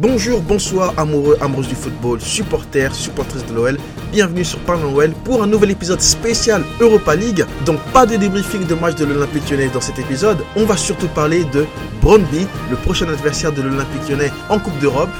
Bonjour, bonsoir, amoureux, amoureuses du football, supporters, supportrices de l'OL. Bienvenue sur Parlons OL pour un nouvel épisode spécial Europa League. Donc pas de débriefing de match de l'Olympique Lyonnais dans cet épisode. On va surtout parler de Brøndby, le prochain adversaire de l'Olympique Lyonnais en Coupe d'Europe.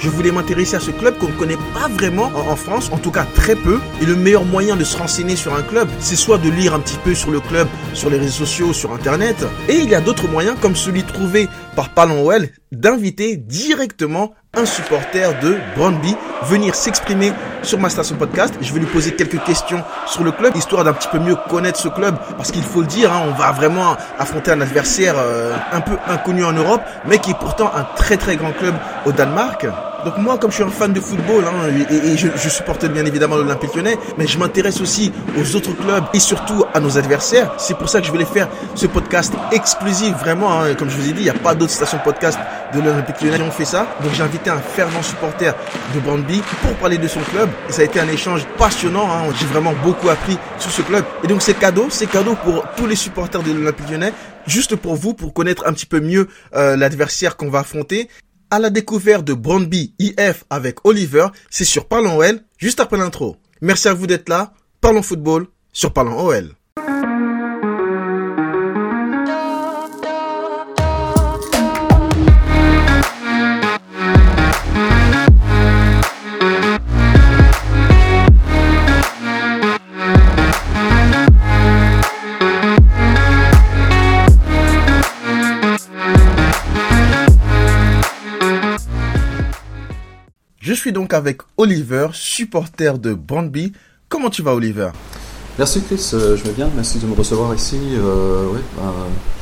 Je voulais m'intéresser à ce club qu'on ne connaît pas vraiment en, France, en tout cas très peu. Et le meilleur moyen de se renseigner sur un club, c'est soit de lire un petit peu sur le club, sur les réseaux sociaux, sur Internet. Et il y a d'autres moyens, comme celui trouvé par OL, d'inviter directement un supporter de Brøndby venir s'exprimer sur ma station podcast. Je vais lui poser quelques questions sur le club, histoire d'un petit peu mieux connaître ce club. Parce qu'il faut le dire, hein, on va vraiment affronter un adversaire euh, un peu inconnu en Europe, mais qui est pourtant un très très grand club au Danemark. Donc moi, comme je suis un fan de football, hein, et, et je, je, supporte bien évidemment l'Olympique Lyonnais, mais je m'intéresse aussi aux autres clubs et surtout à nos adversaires. C'est pour ça que je voulais faire ce podcast exclusif, vraiment. Hein, comme je vous ai dit, il n'y a pas d'autres stations podcast de l'Olympique Lyonnais qui ont fait ça. Donc j'ai invité un fervent supporter de Brøndby pour parler de son club. Et ça a été un échange passionnant. Hein. J'ai vraiment beaucoup appris sur ce club. Et donc c'est cadeau, c'est cadeau pour tous les supporters de l'Olympique Lyonnais juste pour vous, pour connaître un petit peu mieux euh, l'adversaire qu'on va affronter à la découverte de Brøndby IF avec Oliver, c'est sur Parlons OL, juste après l'intro. Merci à vous d'être là. Parlons football sur Parlons OL. Suis donc avec Oliver, supporter de Brøndby. Comment tu vas, Oliver? Merci Chris, euh, je vais bien. Merci de me recevoir ici. Euh, oui, ben,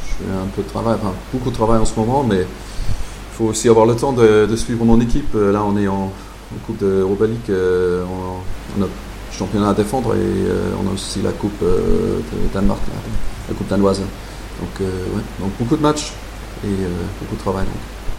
je fais un peu de travail, enfin beaucoup de travail en ce moment, mais il faut aussi avoir le temps de, de suivre mon équipe. Euh, là, on est en, Coupe League, euh, on, on, a championnat à défendre et on a aussi la Coupe de Danemark, la Coupe danoise. Donc, ouais, donc beaucoup de matchs et beaucoup de travail.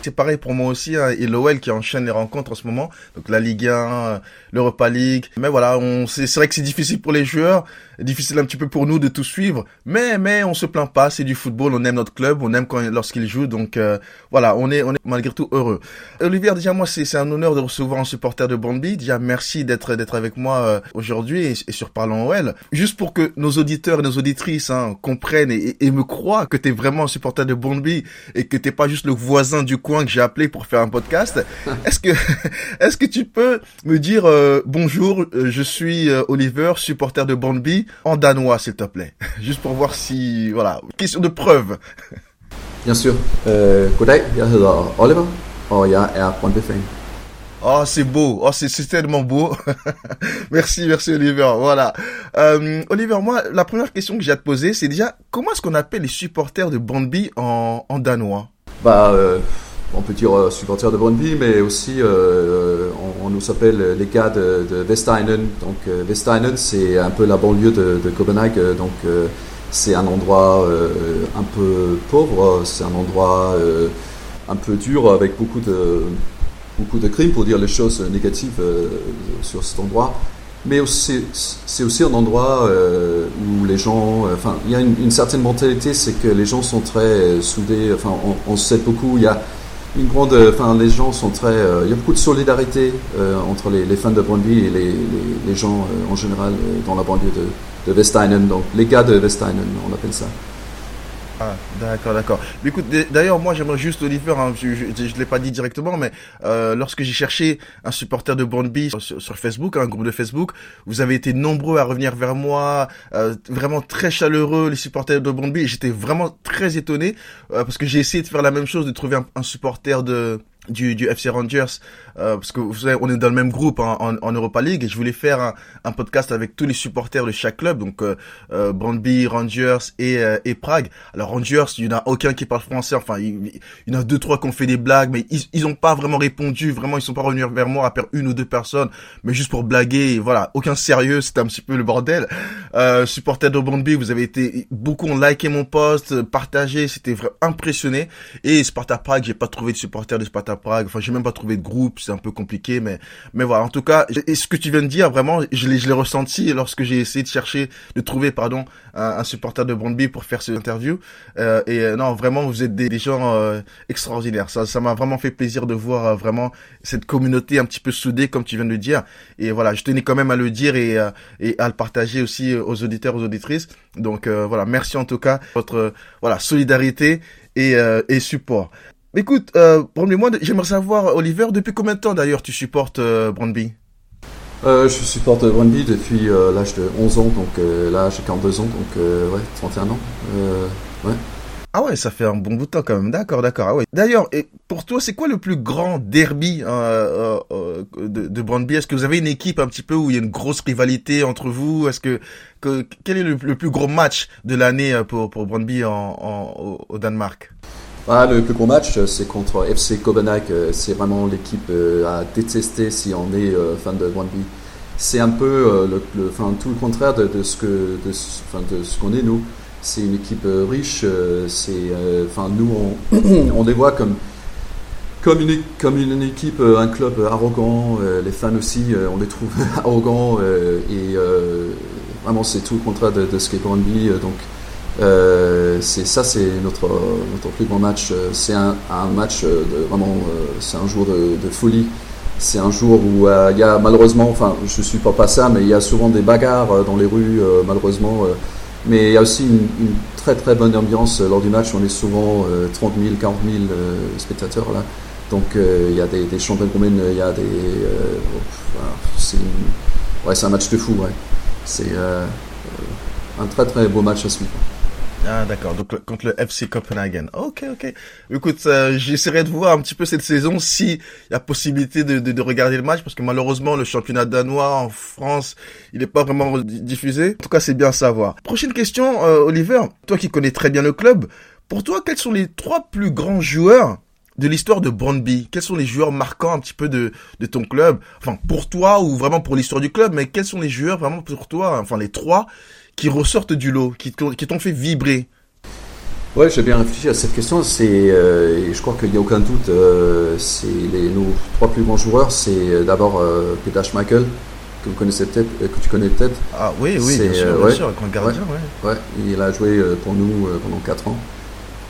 C'est pareil pour moi aussi, hein, et l'OL qui enchaîne les rencontres en ce moment, donc la Ligue 1, l'Europa League. Mais voilà, c'est vrai que c'est difficile pour les joueurs, difficile un petit peu pour nous de tout suivre, mais mais on se plaint pas, c'est du football, on aime notre club, on aime lorsqu'il joue, donc euh, voilà, on est malgré tout heureux. Olivier, déjà moi c'est un honneur de recevoir un supporter de Brøndby. Déjà merci d'être avec moi euh, aujourd'hui et, sur Parlons OL. Juste pour que nos auditeurs et nos auditrices hein, comprennent et, me croient que t'es vraiment un supporter de Brøndby et que t'es pas juste le voisin du coin que j'ai appelé pour faire un podcast. Est-ce que est-ce que tu peux me dire euh, bonjour, euh, je suis euh, Oliver, supporter de Brøndby en danois s'il te plaît. Juste pour voir si voilà, question de preuve. Bien sûr. Euh, goddag, jeg hedder Oliver og jeg er Brøndby-fan. Oh, c'est beau. Oh, c'est tellement beau. merci, merci Oliver. Voilà. Euh, Oliver, moi, la première question que j'ai à te poser, c'est déjà comment est-ce qu'on appelle les supporters de Brøndby en, en danois? Bah, euh, on peut dire euh, supporters de Brøndby, mais aussi euh, on, on, nous appelle les gars de, de Vesteinen. Donc euh, Vesteinen, c'est un peu la banlieue de, de Copenhague, donc euh, c'est un endroit un peu pauvre, c'est un endroit un peu dur avec beaucoup de beaucoup de crimes pour dire les choses négatives sur cet endroit. Mais c'est aussi, un endroit où les gens, enfin, il y a une, certaine mentalité, c'est que les gens sont très soudés. Enfin, on, on sait beaucoup. Il y a une grande, enfin les gens sont très, euh, il y a beaucoup de solidarité euh, entre les, fans de Brøndby et les, gens euh, en général dans la banlieue de, de. Donc les gars de Vesteinen, on appelle ça. Ah, d'accord, d'accord. D'ailleurs, moi, j'aimerais juste, Oliver, hein, je ne l'ai pas dit directement, mais euh, lorsque j'ai cherché un supporter de Brøndby sur, Facebook, un groupe de Facebook, vous avez été nombreux à revenir vers moi, euh, vraiment très chaleureux, les supporters de Brøndby, et j'étais vraiment très étonné, euh, parce que j'ai essayé de faire la même chose, de trouver un supporter de du, du FC Rangers euh, parce que vous savez on est dans le même groupe en, en, en Europa League et je voulais faire un, un, podcast avec tous les supporters de chaque club donc euh, euh, Brøndby, Rangers et, euh, et Prague. Alors Rangers il y en a aucun qui parle français enfin il, y en a deux trois qui ont fait des blagues mais ils ils ont pas vraiment répondu vraiment ils sont pas revenus vers moi à part une ou deux personnes mais juste pour blaguer voilà. Aucun sérieux c'était un petit peu le bordel. Euh, supporters de Brøndby vous avez été beaucoup ont liké mon post partagé c'était impressionné. Et Sparta Prague j'ai pas trouvé de supporters de Sparta à Prague. Enfin, j'ai même pas trouvé de groupe, c'est un peu compliqué, mais mais voilà. En tout cas, et ce que tu viens de dire, vraiment, je l'ai je l'ai ressenti lorsque j'ai essayé de chercher, de trouver, pardon, un, supporter de Brondby pour faire cette interview. Euh, et euh, non, vraiment, vous êtes des, des gens euh, extraordinaires. Ça ça m'a vraiment fait plaisir de voir vraiment cette communauté un petit peu soudée, comme tu viens de le dire. Et voilà, je tenais quand même à le dire et et à le partager aussi aux auditeurs, aux auditrices. Donc voilà, merci en tout cas votre voilà solidarité et, euh, et support. Écoute, euh, moi j'aimerais savoir, Oliver, depuis combien de temps d'ailleurs tu supportes euh, Brandby euh, Je supporte Brandby depuis euh, l'âge de 11 ans, donc euh, là j'ai 42 ans, donc ouais, 31 ans. ouais. Ah ouais, ça fait un bon bout de temps quand même. D'accord, d'accord. Ah ouais. D'ailleurs, et pour toi, c'est quoi le plus grand derby de, de Brandby Est-ce que vous avez une équipe un petit peu où il y a une grosse rivalité entre vous? Est-ce que, que, quel est le, plus gros match de l'année pour pour Brandby en, en, au, Danemark? Ah, le plus gros match, c'est contre FC Copenhague. C'est vraiment l'équipe à détester si on est fan de Brandby. C'est un peu le, enfin, tout le contraire de, ce que enfin, de ce qu'on est nous c'est une équipe euh, riche. Euh, c'est, euh, enfin, nous, on, on, les voit comme comme une, comme une équipe, un club arrogant. les fans aussi, on les trouve arrogants. et vraiment, c'est tout le contraire de, ce qu'est Brøndby. donc, c'est ça, c'est notre plus grand match. C'est un, match de vraiment, c'est un jour de, folie. C'est un jour où il y a malheureusement, enfin, je suis pas pas ça, mais il y a souvent des bagarres dans les rues, malheureusement. Mais il y a aussi une, très très bonne ambiance lors du match. On est souvent 30 000, 40 000 spectateurs là. Donc euh, il y a des, des champions il y a des. Euh, c'est un match de fou. Ouais. C'est euh, un très très beau match à suivre. Ah d'accord, donc contre le FC Copenhagen. Ok, ok. Écoute, euh, j'essaierai de voir un petit peu cette saison si y a possibilité de, de, de, regarder le match parce que malheureusement le championnat danois en France, il n'est pas vraiment diffusé. En tout cas, c'est bien à savoir. Prochaine question, euh, Oliver. Toi qui connais très bien le club, pour toi, quels sont les trois plus grands joueurs de l'histoire de Brondby Quels sont les joueurs marquants un petit peu de, de ton club? Enfin, pour toi ou vraiment pour l'histoire du club, mais quels sont les joueurs vraiment pour toi Enfin, les trois qui ressortent du lot, qui t'ont fait vibrer? Ouais, j'ai bien réfléchi à cette question. C'est, euh, je crois qu'il n'y a aucun doute. Euh, c'est les nos trois plus grands joueurs. C'est euh, d'abord euh, Peter Schmeichel, que vous connaissez peut-être, que tu connais peut-être. Ah oui, oui, bien sûr, bien sûr, grand gardien. Ouais, ouais. il a joué pour nous pendant 4 ans.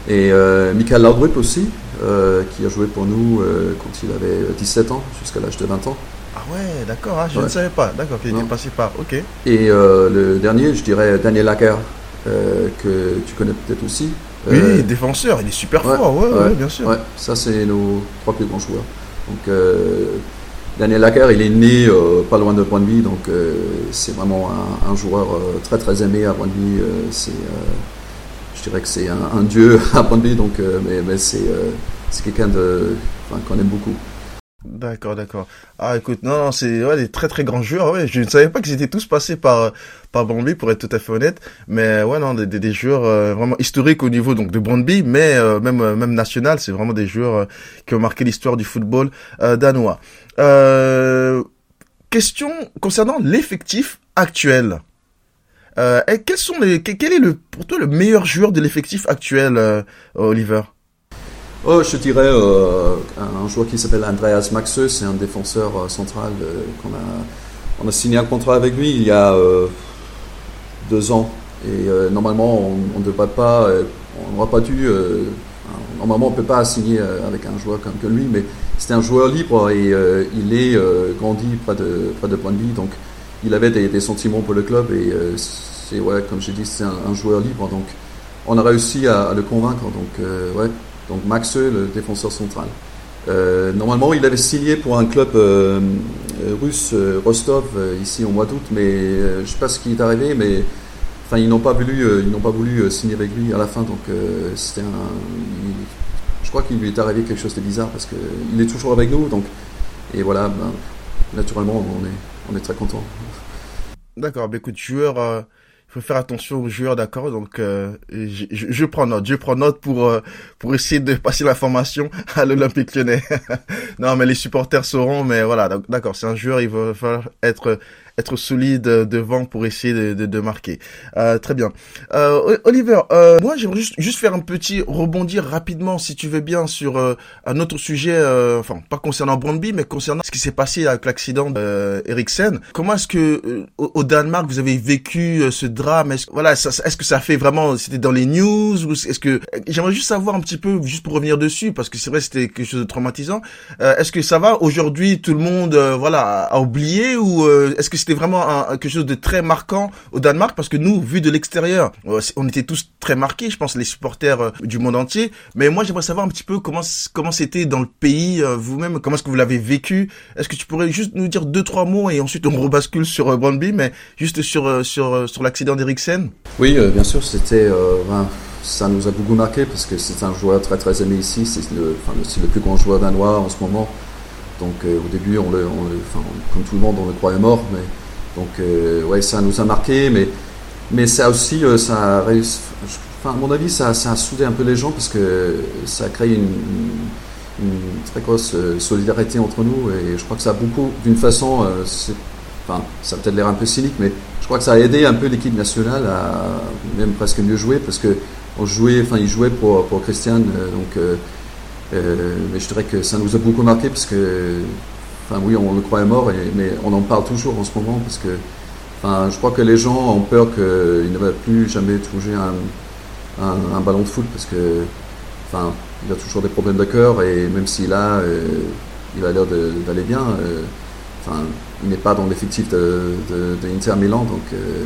Et Michael Laudrup aussi, qui a joué pour nous quand il avait 17 ans, jusqu'à l'âge de 20 ans. Ah ouais, d'accord, ah, je ne savais pas. D'accord, qu'il était passé par. Ok. Et euh, le dernier, je dirais Daniel Lacker, euh, que tu connais peut-être aussi. Oui, euh, défenseur, il est super fort, ouais, ouais, bien sûr. Ouais, ça c'est nos trois plus grands joueurs. Donc Daniel Lacker, il est né pas loin de Brøndby, donc c'est vraiment un, joueur très très aimé à Brøndby. c'est, dirais que c'est un, dieu à Brøndby, donc mais, mais c'est, c'est quelqu'un qu'on aime beaucoup. D'accord, d'accord. Ah, écoute, non, c'est ouais, des très très grands joueurs. Ouais, je ne savais pas qu'ils étaient tous passés par par Brandby, pour être tout à fait honnête. Mais ouais, non, des, joueurs euh, vraiment historiques au niveau donc de Brandby, mais euh, même euh, même national. C'est vraiment des joueurs qui ont marqué l'histoire du football danois. question concernant l'effectif actuel. Et quels sont les quel est le pour toi le meilleur joueur de l'effectif actuel, Oliver? Oh, je dirais euh, un joueur qui s'appelle Andreas Maxeux, c'est un défenseur euh, central euh, qu'on a, on a signé un contrat avec lui il y a deux ans. Et normalement, on ne devrait pas, on n'aura pas dû. normalement, on ne peut pas signer avec un joueur comme lui, mais c'était un joueur libre et il est grandi près de près de Brøndby, donc il avait des, des, sentiments pour le club et c'est ouais, comme j'ai dit, c'est un, joueur libre, donc on a réussi à, le convaincre. Donc ouais donc Maxe, le défenseur central. Euh, normalement, il avait signé pour un club euh, russe, euh, Rostov, ici au mois d'août, mais je ne sais pas ce qui est arrivé, mais enfin, ils n'ont pas voulu, ils n'ont pas voulu signer avec lui à la fin, donc c'était un. je crois qu'il lui est arrivé quelque chose de bizarre parce qu'il est toujours avec nous, donc et voilà, ben, naturellement, on est, on est très content. D'accord, bah écoute, joueur faut faire attention aux joueurs, d'accord Donc, euh, je, je, prends note, je prends note pour euh, pour essayer de passer l'information à l'Olympique Lyonnais. non, mais les supporters sauront, mais voilà, d'accord, c'est un joueur, il va falloir être être solide devant pour essayer de, de, de marquer. Euh, très bien. Euh, Oliver, moi j'aimerais juste, juste faire un petit rebondir rapidement, si tu veux bien, sur un autre sujet, enfin pas concernant Brandby, mais concernant ce qui s'est passé avec l'accident d'Eriksen. Comment est-ce que au, Danemark vous avez vécu ce drame? Est-ce voilà, est-ce que ça fait vraiment, c'était dans les news ou est-ce que j'aimerais juste savoir un petit peu, juste pour revenir dessus, parce que c'est vrai c'était quelque chose de traumatisant. est-ce que ça va? Aujourd'hui Tout le monde, voilà, a oublié ou est-ce que c'était vraiment quelque chose de très marquant au Danemark parce que nous, vu de l'extérieur, euh, on était tous très marqués, je pense, les supporters euh, du monde entier. Mais moi, j'aimerais savoir un petit peu comment comment c'était dans le pays euh, vous-même, comment est-ce que vous l'avez vécu? Est-ce que tu pourrais juste nous dire deux trois mots et ensuite on rebascule sur Brandby, mais juste sur sur sur l'accident d'Eriksen. Oui, bien sûr, c'était ça nous a beaucoup marqué parce que c'est un joueur très très aimé ici. C'est le, enfin, le plus grand joueur danois en ce moment. Donc au début, comme tout le monde, on le croyait mort, donc, euh, ouais, ça nous a marqué, mais, mais ça aussi, euh, ça a réussi, à mon avis, ça, a soudé un peu les gens parce que ça a créé une, très grosse euh, solidarité entre nous et je crois que ça a beaucoup, d'une façon, ça a peut-être l'air un peu cynique, mais je crois que ça a aidé un peu l'équipe nationale à même presque mieux jouer parce que on jouait, enfin, il jouait pour, pour donc, mais je dirais que ça nous a beaucoup marqué parce que Enfin, oui, on le croyait mort, mais on en parle toujours en ce moment parce que enfin, je crois que les gens ont peur qu'il ne va plus jamais toucher un, ballon de foot parce que enfin, il a toujours des problèmes de cœur et même s'il a, euh, il a l'air d'aller bien, euh, enfin, il n'est pas dans l'effectif de, Inter Milan. Donc, euh,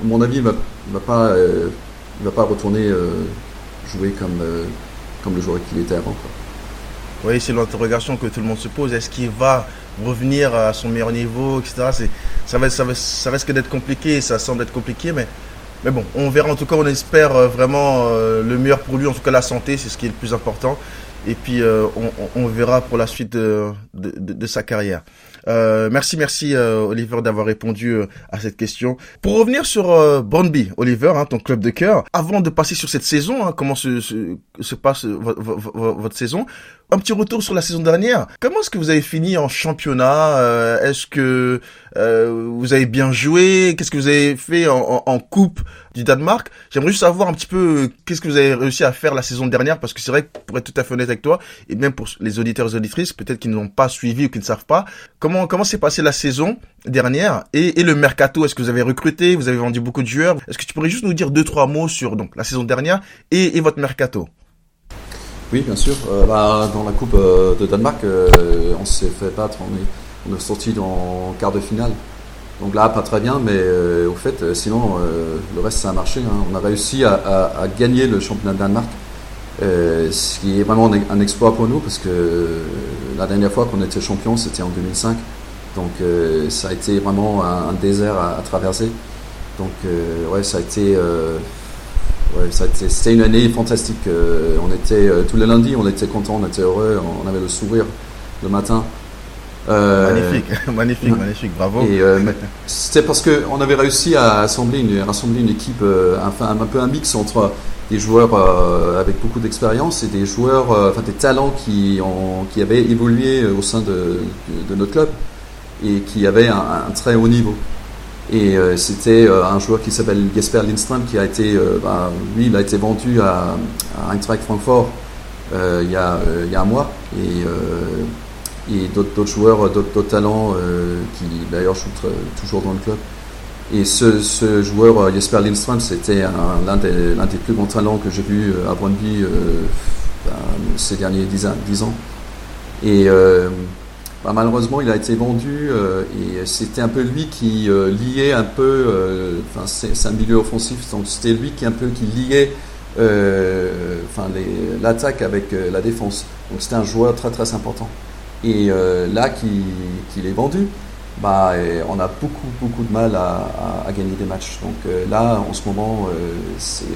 à mon avis, il ne va, va, pas, va pas retourner jouer comme, comme le joueur qu'il était avant. Quoi. Oui, c'est l'interrogation que tout le monde se pose. Est-ce qu'il va revenir à son meilleur niveau, etc. Ça, va, ça, va, ça risque d'être compliqué, ça semble être compliqué, mais, bon, on verra. En tout cas, on espère euh, vraiment euh, le meilleur pour lui, en tout cas la santé, c'est ce qui est le plus important. Et puis, euh, on, verra pour la suite de sa carrière. Euh, merci, merci euh, Oliver d'avoir répondu euh, à cette question. Pour revenir sur euh, Brondby, Oliver, hein, ton club de cœur, avant de passer sur cette saison, hein, comment se, se, se passe votre saison, un petit retour sur la saison dernière. Comment est-ce que vous avez fini en championnat Est-ce que vous avez bien joué. Qu'est-ce que vous avez fait en, en, coupe du Danemark? J'aimerais juste savoir un petit peu qu'est-ce que vous avez réussi à faire la saison dernière, parce que c'est vrai que pour être tout à fait honnête avec toi, et même pour les auditeurs et auditrices, peut-être qui n'ont pas suivi ou qui ne savent pas, Comment comment s'est passée la saison dernière? Et, le mercato Est-ce que vous avez recruté? Vous avez vendu beaucoup de joueurs. Est-ce que tu pourrais juste nous dire deux trois mots sur donc la saison dernière et, votre mercato? Oui, bien sûr. Euh, bah, dans la Coupe euh, de Danemark, euh, on s'est fait battre. On est, on est sorti dans quart de finale. Donc là, pas très bien, mais au fait, sinon, le reste, ça a marché. Hein. On a réussi à, gagner le championnat de Danemark, ce qui est vraiment un exploit pour nous, parce que la dernière fois qu'on était champion, c'était en 2005. Donc euh, ça a été vraiment un, désert à, traverser. Donc euh, ouais, ça a été, euh, ouais, c'était une année fantastique. on était tous les lundis, on était content, on était heureux, on, avait le sourire le matin. Magnifique, magnifique, magnifique, bravo. Et c'était parce qu'on avait réussi à assembler une, rassembler une équipe, enfin un peu un mix entre des joueurs euh, avec beaucoup d'expérience et des joueurs, euh, enfin des talents qui, ont, qui avaient évolué au sein de, de, notre club et qui avaient un, très haut niveau. Et euh, c'était un joueur qui s'appelle Jesper Lindström qui a été, bah, lui, il a été vendu à, à Eintracht Francfort il, y a, il y a un mois. Et, et d'autres joueurs, d'autres talents qui d'ailleurs jouent toujours dans le club. Et ce, joueur, euh, Jesper Lindström, c'était l'un des, plus grands talents que j'ai vu euh, à Brøndby euh, ben, ces derniers dix, ans. Et ben, malheureusement, il a été vendu et c'était un peu lui qui liait un peu, enfin c'est un milieu offensif, donc c'était lui qui un peu qui liait enfin l'attaque avec la défense. Donc c'était un joueur très très important. Et là, qu'il est vendu, bah, on a beaucoup, beaucoup de mal à, gagner des matchs. Donc euh, là, en ce moment, euh,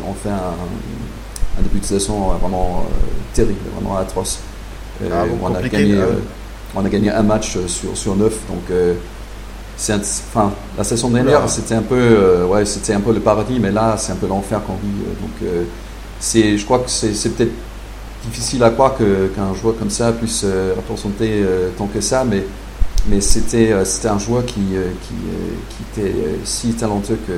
on fait un, début de saison vraiment euh, terrible, vraiment atroce. Ah, on, a gagné, on a gagné un match sur, sur neuf. Donc enfin, la saison dernière, c'était un peu, ouais, c'était un peu le paradis, mais là, c'est un peu l'enfer qu'on vit. donc, c'est, je crois que c'est, peut-être difficile à croire qu'un joueur comme ça puisse représenter tant que ça, mais mais c'était c'était un joueur qui, qui, qui était si talentueux que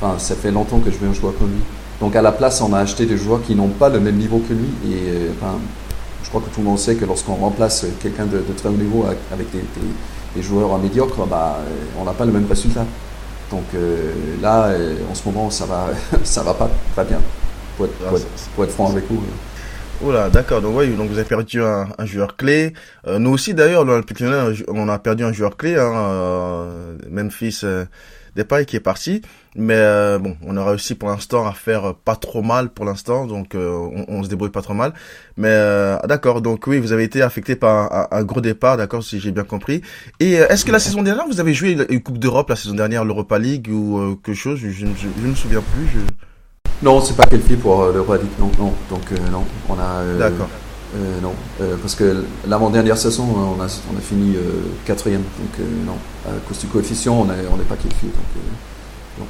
enfin, ça fait longtemps que je veux un joueur comme lui. Donc à la place, on a acheté des joueurs qui n'ont pas le même niveau que lui. Et enfin, je crois que tout le monde sait que lorsqu'on remplace quelqu'un de, très haut niveau avec des, des, joueurs médiocres, bah, on n'a pas le même résultat. Donc là, en ce moment, ça va, ça va pas très bien, pour être, pour être franc avec vous. Oula, d'accord. Donc oui, donc vous avez perdu un, un joueur clé. Euh, nous aussi d'ailleurs, on a perdu un joueur clé, hein, euh, Memphis euh, Depay qui est parti. Mais euh, bon, on a réussi pour l'instant à faire pas trop mal pour l'instant, donc on, on, se débrouille pas trop mal. Mais d'accord, donc oui, vous avez été affecté par un, un gros départ, d'accord, si j'ai bien compris. Et est-ce que la saison dernière, vous avez joué une Coupe d'Europe la saison dernière, l'Europa League ou quelque chose? Je, ne me souviens plus. Je... Non, c'est pas qualifié pour euh, le League, non, non. Donc euh, non, on a. Euh, D'accord. non, parce que l'avant-dernière saison, on a, on a fini quatrième, donc non. À cause du coefficient, on n'est pas qualifié. Donc,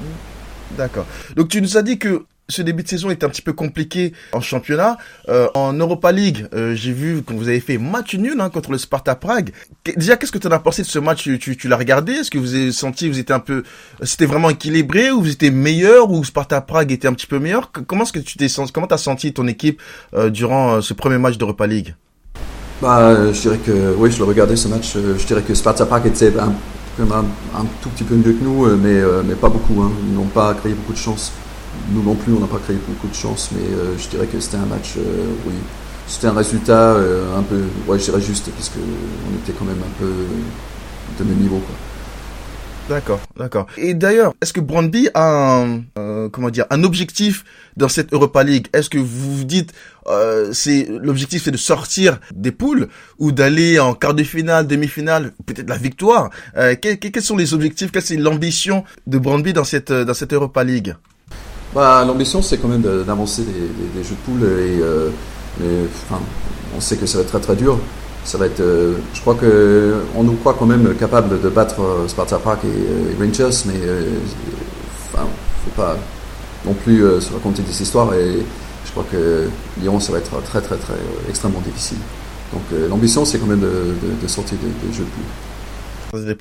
D'accord. Donc tu nous as dit que ce début de saison est un petit peu compliqué en championnat. Euh, en Europa League, euh, j'ai vu que vous avez fait match nul hein, contre le Sparta Prague. Déjà, qu'est-ce que tu en as pensé de ce match? Tu, tu, l'as regardé? Est-ce que vous avez senti vous étiez un peu, c'était vraiment équilibré ou vous étiez meilleur ou Sparta Prague était un petit peu meilleur? Comment est-ce que tu t'es senti Comment t'as senti ton équipe euh, durant euh, ce premier match d'Europa League? Bah, je dirais que oui, je l'ai regardé ce match. Je dirais que Sparta Prague était un, un, tout petit peu mieux que nous, mais mais pas beaucoup. Hein. Ils n'ont pas créé beaucoup de chance nous non plus, on n'a pas créé beaucoup de chance, mais euh, je dirais que c'était un match, euh, oui, c'était un résultat euh, un peu, ouais, je dirais juste, puisque on était quand même un peu de même niveau. D'accord, d'accord. Et d'ailleurs, est-ce que Brandby a un, comment dire, un objectif dans cette Europa League? Est-ce que vous vous dites, euh, c'est l'objectif, c'est de sortir des poules ou d'aller en quart de finale, demi-finale, peut-être la victoire? Quels, quels, sont les objectifs? Quelle est l'ambition de Brandby dans cette dans cette Europa League? Bah, L'ambition, c'est quand même d'avancer des, jeux de poule et, euh, on sait que ça va être très très dur. Ça va être, euh, je crois que on nous croit quand même capable de battre euh, Sparta Prague et, Rangers, mais enfin, faut pas non plus se raconter des histoires et je crois que Lyon, ça va être très très très extrêmement difficile. Donc l'ambition, c'est quand même de, de sortir des, jeux de poule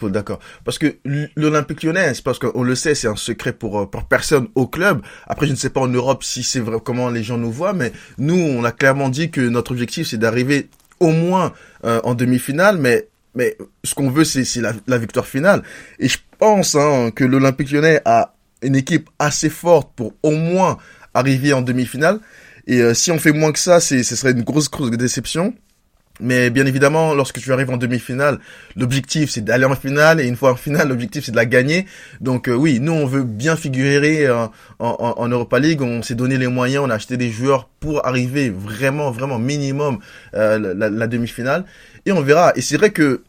d'accord. Parce que l'Olympique lyonnais, parce qu'on le sait, c'est un secret pour, euh, pour personne au club. Après, je ne sais pas en Europe si c'est vrai, comment les gens nous voient, mais nous, on a clairement dit que notre objectif, c'est d'arriver au moins euh, en demi-finale, mais mais ce qu'on veut, c'est la, la, victoire finale. Et je pense hein, que l'Olympique lyonnais a une équipe assez forte pour au moins arriver en demi-finale. Et euh, si on fait moins que ça, ce serait une grosse, grosse déception. Mais bien évidemment, lorsque tu arrives en demi-finale, l'objectif c'est d'aller en finale et une fois en finale, l'objectif c'est de la gagner. Donc euh, oui, nous on veut bien figurer euh, en, en, Europa League. On s'est donné les moyens, on a acheté des joueurs pour arriver vraiment, vraiment minimum euh, la, la demi-finale et on verra. Et c'est vrai que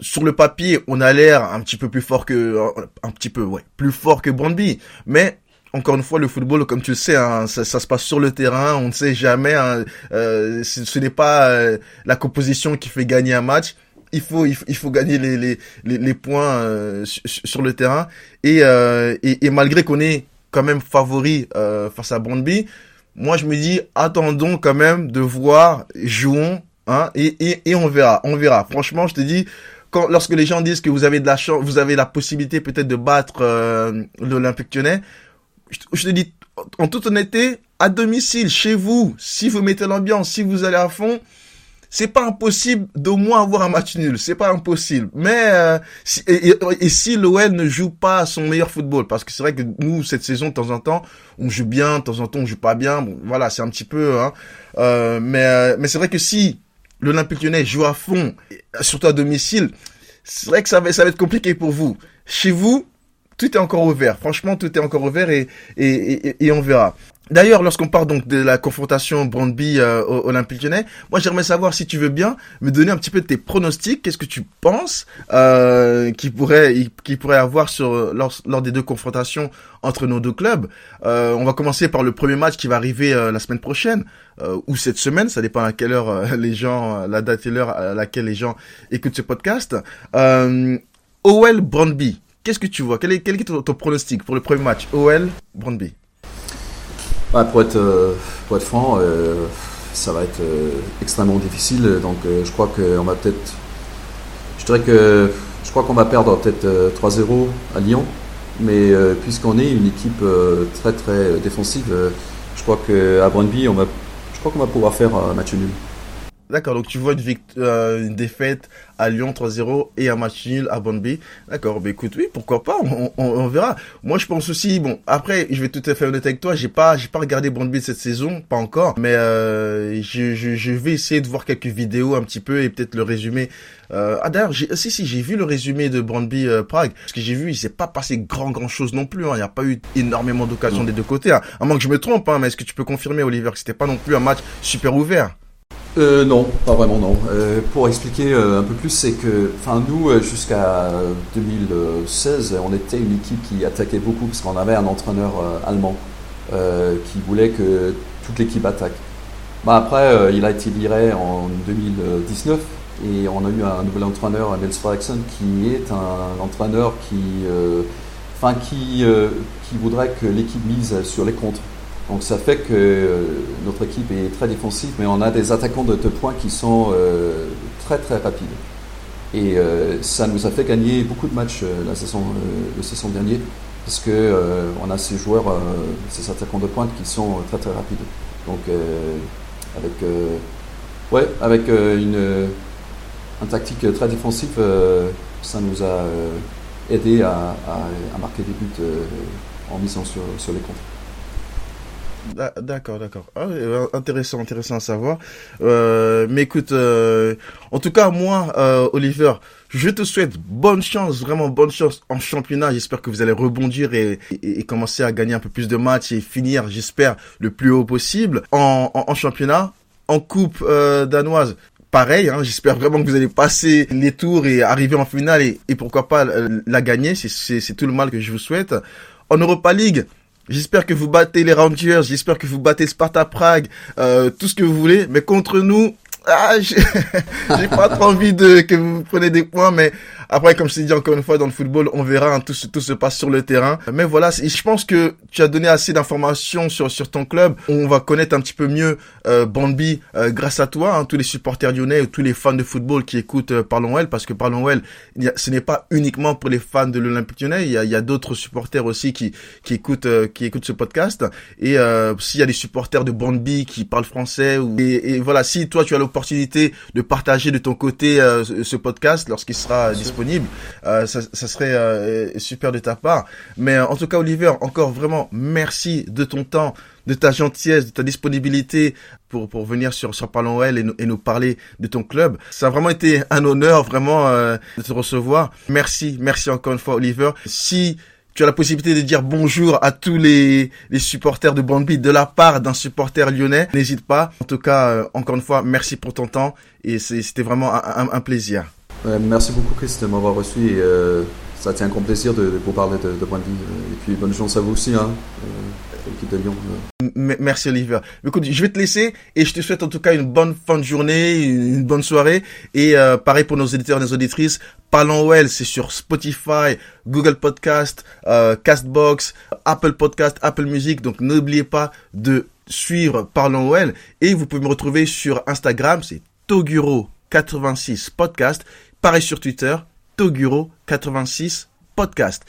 sur le papier, on a l'air un petit peu plus fort que un petit peu, ouais, plus fort que Brandby, mais encore une fois, le football, comme tu le sais, hein, ça, se passe sur le terrain. On ne sait jamais. Hein, euh, ce, n'est pas euh, la composition qui fait gagner un match. Il faut, il faut, gagner les, les, les, points euh, sur le terrain. Et, et, et malgré qu'on est quand même favori face à Brondby, moi je me dis attendons quand même de voir, jouons, hein, et, et, et on verra, on verra. Franchement, je te dis. Quand, lorsque les gens disent que vous avez de la chance, vous avez la possibilité peut-être de battre l'Olympique Lyonnais, je te dis en toute honnêteté, à domicile, chez vous, si vous mettez l'ambiance, si vous allez à fond, c'est pas impossible d'au moins avoir un match nul. C'est pas impossible. Mais euh, et, si l'OL ne joue pas son meilleur football, parce que c'est vrai que nous cette saison de temps en temps, on joue bien, de temps en temps on joue pas bien. Bon, voilà, c'est un petit peu. Hein, euh, mais euh, mais c'est vrai que si l'Olympique Lyonnais joue à fond, surtout à domicile, c'est vrai que ça va ça va être compliqué pour vous. Chez vous, tout est encore ouvert. Franchement, tout est encore ouvert et, et, et, on verra. D'ailleurs, lorsqu'on parle donc de la confrontation Brandby euh, Olympique Lyonnais, moi j'aimerais savoir si tu veux bien me donner un petit peu tes pronostics. Qu'est-ce que tu penses euh, qui pourrait qui pourrait avoir sur lors, lors des deux confrontations entre nos deux clubs? Euh, On va commencer par le premier match qui va arriver euh, la semaine prochaine euh, ou cette semaine, ça dépend à quelle heure les gens, la date et l'heure à laquelle les gens écoutent ce podcast. OL Brandby. Qu'est-ce que tu vois? Quel est, quel est ton, pronostic pour le premier match? OL Brandby pour, être, euh, pour être franc, euh, ça va être euh, extrêmement difficile. Donc je crois qu'on va peut-être. Je dirais que je crois qu'on va perdre peut-être 3-0 à Lyon, mais puisqu'on est une équipe très très défensive, je crois qu'à Brøndby, on va, je crois qu'on va pouvoir faire un match nul. D'accord, donc tu vois une, euh, une défaite à Lyon 3-0 et un match nul à Bonby. D'accord, mais écoute, oui, pourquoi pas, on, on, on, verra. Moi, je pense aussi, bon, après, je vais tout à fait honnête avec toi, j'ai pas, j'ai pas regardé Bonby cette saison, pas encore, mais euh, je, je, je, vais essayer de voir quelques vidéos un petit peu et peut-être le résumé. Euh, ah d'ailleurs, si si, j'ai vu le résumé de Brandby euh, Prague, parce que j'ai vu, il s'est pas passé grand grand chose non plus. Hein. Il n'y a pas eu énormément d'occasions des deux côtés. Hein. À moins que je me trompe, hein, mais est-ce que tu peux confirmer, Oliver, que c'était pas non plus un match super ouvert? Euh, non, pas vraiment non. Euh, pour expliquer euh, un peu plus, c'est que, nous, euh, jusqu'à 2016, on était une équipe qui attaquait beaucoup parce qu'on avait un entraîneur allemand qui voulait que toute l'équipe attaque. Bah, après, il a été viré en 2019 et on a eu un nouvel entraîneur, Nels Fredriksson, qui est un entraîneur qui, qui, qui voudrait que l'équipe mise sur les contres. Donc ça fait que euh, notre équipe est très défensive, mais on a des attaquants de deux points qui sont euh, très très rapides. Et euh, ça nous a fait gagner beaucoup de matchs la saison, saison dernier, parce que on a ces joueurs, ces attaquants de pointe qui sont très très rapides. Donc avec, ouais, avec une, tactique très défensive, ça nous a aidé à, marquer des buts en misant sur, sur les D'accord, d'accord. Ah, euh, intéressant, intéressant à savoir. Euh, mais écoute, euh, en tout cas, moi, euh, Oliver, je te souhaite bonne chance, vraiment bonne chance en championnat. J'espère que vous allez rebondir et, et, commencer à gagner un peu plus de matchs et finir, j'espère, le plus haut possible en, en, championnat. En coupe danoise, pareil. Hein, J'espère vraiment que vous allez passer les tours et arriver en finale et, et pourquoi pas la gagner. C'est tout le mal que je vous souhaite. En Europa League, J'espère que vous battez les Rangers, j'espère que vous battez Sparta Prague, euh, tout ce que vous voulez, mais contre nous, ah, j'ai pas trop envie de que vous preniez des points, mais après, comme je t'ai dit encore une fois, dans le football, on verra, hein, tout, tout se passe sur le terrain. Mais voilà, je pense que tu as donné assez d'informations sur, sur ton club. On va connaître un petit peu mieux euh, Bambi euh, grâce à toi, hein, tous les supporters lyonnais, tous les fans de football qui écoutent euh, Parlons Well, parce que Parlons Well, ce n'est pas uniquement pour les fans de l'Olympique lyonnais, il y a, y a d'autres supporters aussi qui, qui écoutent euh, qui écoutent ce podcast. Et euh, s'il y a des supporters de Bambi qui parlent français, ou, et, et, voilà, si toi tu as l'opportunité de partager de ton côté ce podcast lorsqu'il sera disponible, euh, ça, serait euh, super de ta part. Mais euh, en tout cas, Oliver, encore vraiment merci de ton temps, de ta gentillesse, de ta disponibilité pour, pour venir sur, sur Parlons Well et, nous, et nous parler de ton club. Ça a vraiment été un honneur vraiment de te recevoir. Merci, merci encore une fois, Oliver. Si tu as la possibilité de dire bonjour à tous les, les supporters de Bambi de la part d'un supporter lyonnais. N'hésite pas. En tout cas, encore une fois, merci pour ton temps et c'était vraiment un plaisir merci beaucoup Chris de m'avoir reçu euh, ça été un grand plaisir de, vous parler de, de vue. Et puis bonne chance à vous aussi, hein, euh, Lyon. Merci Olivier. Écoute, je vais te laisser et je te souhaite en tout cas une bonne fin de journée, une bonne soirée. Et euh, pareil pour nos éditeurs et nos auditrices, Parlons Well, c'est sur Spotify, Google Podcast, euh, Castbox, Apple Podcast, Apple Music. Donc n'oubliez pas de suivre Parlons Well. Et vous pouvez me retrouver sur Instagram, c'est Toguro86 Podcast. Pareil sur Twitter, Toguro86 Podcast.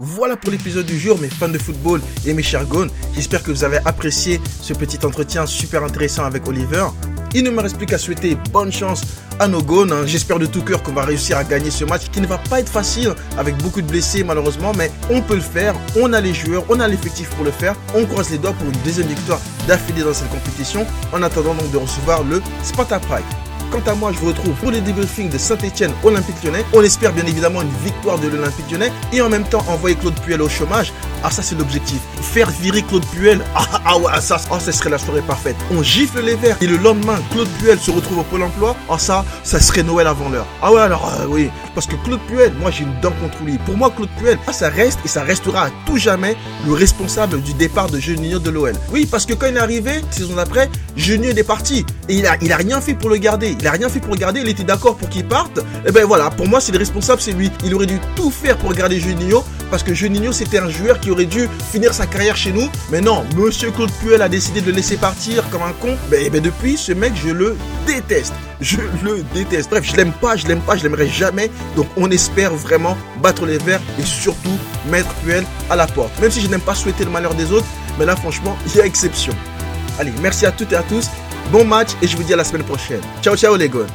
Voilà pour l'épisode du jour, mes fans de football et mes chers gones. J'espère que vous avez apprécié ce petit entretien super intéressant avec Oliver. Il ne me reste plus qu'à souhaiter bonne chance à nos gones. Hein. J'espère de tout cœur qu'on va réussir à gagner ce match qui ne va pas être facile avec beaucoup de blessés malheureusement, mais on peut le faire. On a les joueurs, on a l'effectif pour le faire. On croise les doigts pour une deuxième victoire d'affilée dans cette compétition en attendant donc de recevoir le Sparta Prague. Quant à moi, je vous retrouve pour les débriefings de Saint-Etienne Olympique Lyonnais. On espère bien évidemment une victoire de l'Olympique Lyonnais et en même temps envoyer Claude Puel au chômage. Ah ça c'est l'objectif. Faire virer Claude Puel. Ah, ah ouais, ça, oh, ça serait la soirée parfaite. On gifle les verts et le lendemain Claude Puel se retrouve au Pôle Emploi. Ah ça, ça serait Noël avant l'heure. Ah ouais alors euh, oui, parce que Claude Puel, moi j'ai une dent contre lui. Pour moi Claude Puel, ça reste et ça restera à tout jamais le responsable du départ de Juninho de l'OL. Oui parce que quand il est arrivé, saison d'après, Juninho est parti et il a, il a rien fait pour le garder. Il a rien fait pour garder. Il était d'accord pour qu'il parte. Et eh ben voilà, pour moi c'est le responsable, c'est lui. Il aurait dû tout faire pour garder Juninho parce que Juninho c'était un joueur qui aurait dû finir sa carrière chez nous. Mais non, Monsieur Claude Puel a décidé de le laisser partir comme un con. Mais, mais depuis, ce mec, je le déteste. Je le déteste. Bref, je l'aime pas, je l'aime pas, je l'aimerai jamais. Donc on espère vraiment battre les Verts et surtout mettre Puel à la porte. Même si je n'aime pas souhaiter le malheur des autres, mais là franchement, il y a exception. Allez, merci à toutes et à tous. Bon match et je vous dis à la semaine prochaine. Ciao ciao les gars.